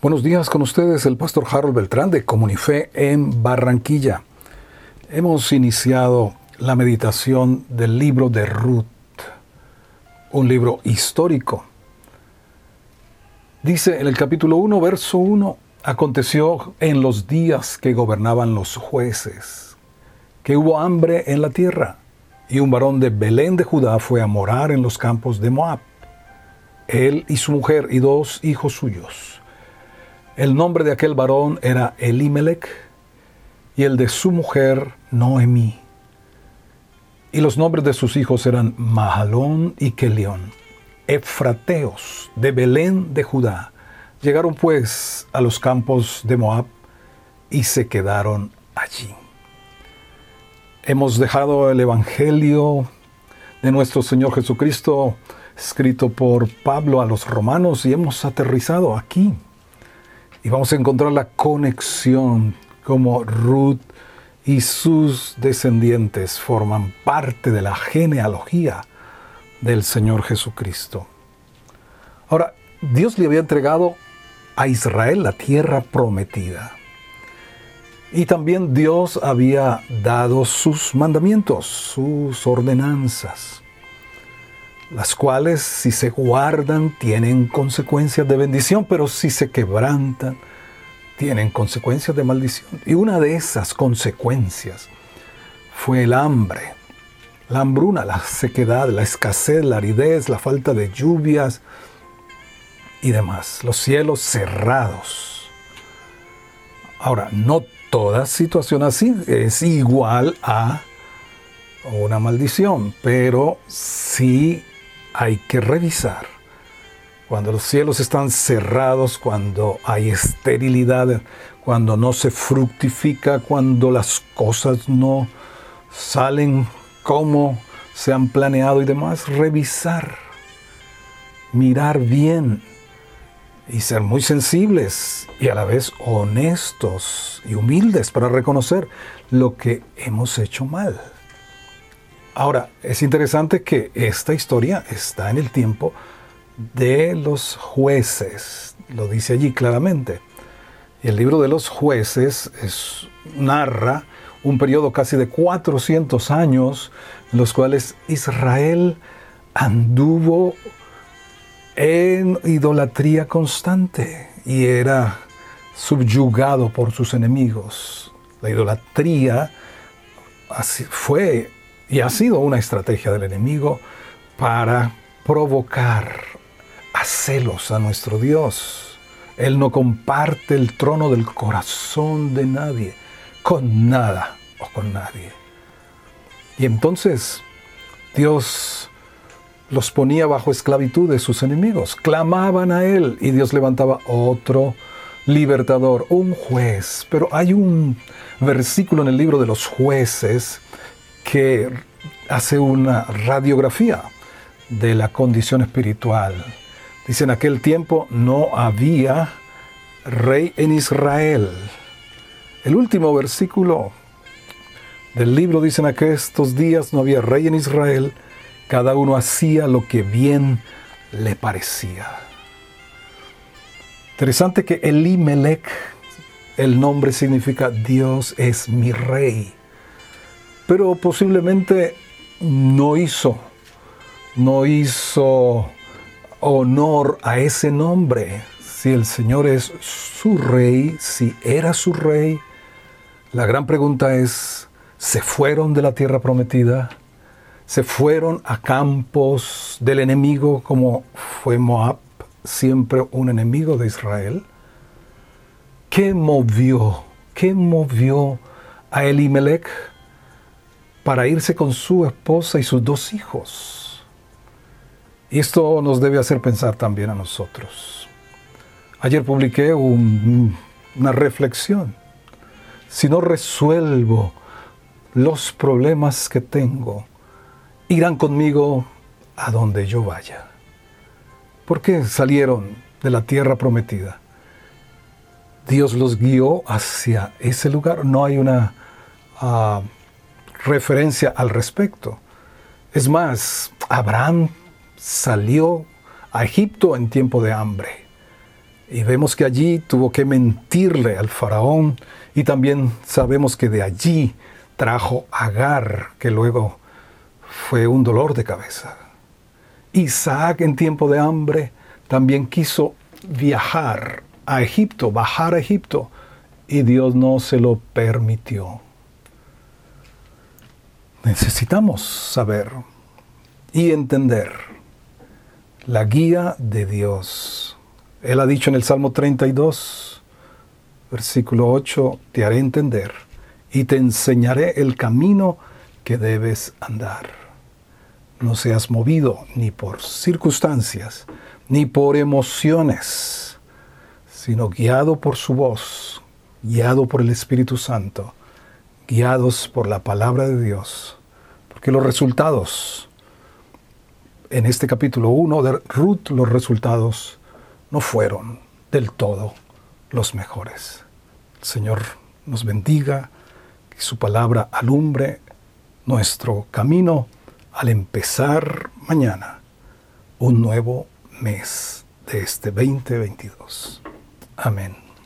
Buenos días con ustedes, el pastor Harold Beltrán de Comunife en Barranquilla. Hemos iniciado la meditación del libro de Ruth, un libro histórico. Dice en el capítulo 1, verso 1, aconteció en los días que gobernaban los jueces, que hubo hambre en la tierra, y un varón de Belén de Judá fue a morar en los campos de Moab, él y su mujer y dos hijos suyos. El nombre de aquel varón era Elimelech y el de su mujer Noemí. Y los nombres de sus hijos eran Mahalón y Kelión, efrateos de Belén de Judá. Llegaron pues a los campos de Moab y se quedaron allí. Hemos dejado el Evangelio de nuestro Señor Jesucristo escrito por Pablo a los romanos y hemos aterrizado aquí y vamos a encontrar la conexión como Ruth y sus descendientes forman parte de la genealogía del Señor Jesucristo. Ahora, Dios le había entregado a Israel la tierra prometida. Y también Dios había dado sus mandamientos, sus ordenanzas las cuales si se guardan tienen consecuencias de bendición, pero si se quebrantan tienen consecuencias de maldición. Y una de esas consecuencias fue el hambre, la hambruna, la sequedad, la escasez, la aridez, la falta de lluvias y demás, los cielos cerrados. Ahora, no toda situación así es igual a una maldición, pero sí hay que revisar. Cuando los cielos están cerrados, cuando hay esterilidad, cuando no se fructifica, cuando las cosas no salen como se han planeado y demás, revisar, mirar bien y ser muy sensibles y a la vez honestos y humildes para reconocer lo que hemos hecho mal. Ahora, es interesante que esta historia está en el tiempo de los jueces, lo dice allí claramente. El libro de los jueces narra un periodo casi de 400 años en los cuales Israel anduvo en idolatría constante y era subyugado por sus enemigos. La idolatría fue y ha sido una estrategia del enemigo para provocar a celos a nuestro Dios. Él no comparte el trono del corazón de nadie, con nada o con nadie. Y entonces Dios los ponía bajo esclavitud de sus enemigos. Clamaban a Él y Dios levantaba otro libertador, un juez. Pero hay un versículo en el libro de los jueces que hace una radiografía de la condición espiritual. Dice, en aquel tiempo no había rey en Israel. El último versículo del libro dice, en aquellos días no había rey en Israel, cada uno hacía lo que bien le parecía. Interesante que Elimelech, el nombre significa Dios es mi rey pero posiblemente no hizo, no hizo honor a ese nombre. Si el Señor es su rey, si era su rey, la gran pregunta es, ¿se fueron de la tierra prometida? ¿Se fueron a campos del enemigo como fue Moab, siempre un enemigo de Israel? ¿Qué movió? ¿Qué movió a Elimelech? Para irse con su esposa y sus dos hijos. Y esto nos debe hacer pensar también a nosotros. Ayer publiqué una reflexión. Si no resuelvo los problemas que tengo, irán conmigo a donde yo vaya. ¿Por qué salieron de la tierra prometida? Dios los guió hacia ese lugar. No hay una ah, referencia al respecto. Es más, Abraham salió a Egipto en tiempo de hambre. Y vemos que allí tuvo que mentirle al faraón y también sabemos que de allí trajo Agar, que luego fue un dolor de cabeza. Isaac en tiempo de hambre también quiso viajar a Egipto, bajar a Egipto, y Dios no se lo permitió. Necesitamos saber y entender la guía de Dios. Él ha dicho en el Salmo 32, versículo 8, te haré entender y te enseñaré el camino que debes andar. No seas movido ni por circunstancias, ni por emociones, sino guiado por su voz, guiado por el Espíritu Santo, guiados por la palabra de Dios. Porque los resultados, en este capítulo 1 de Ruth, los resultados no fueron del todo los mejores. El Señor nos bendiga, que su palabra alumbre nuestro camino al empezar mañana un nuevo mes de este 2022. Amén.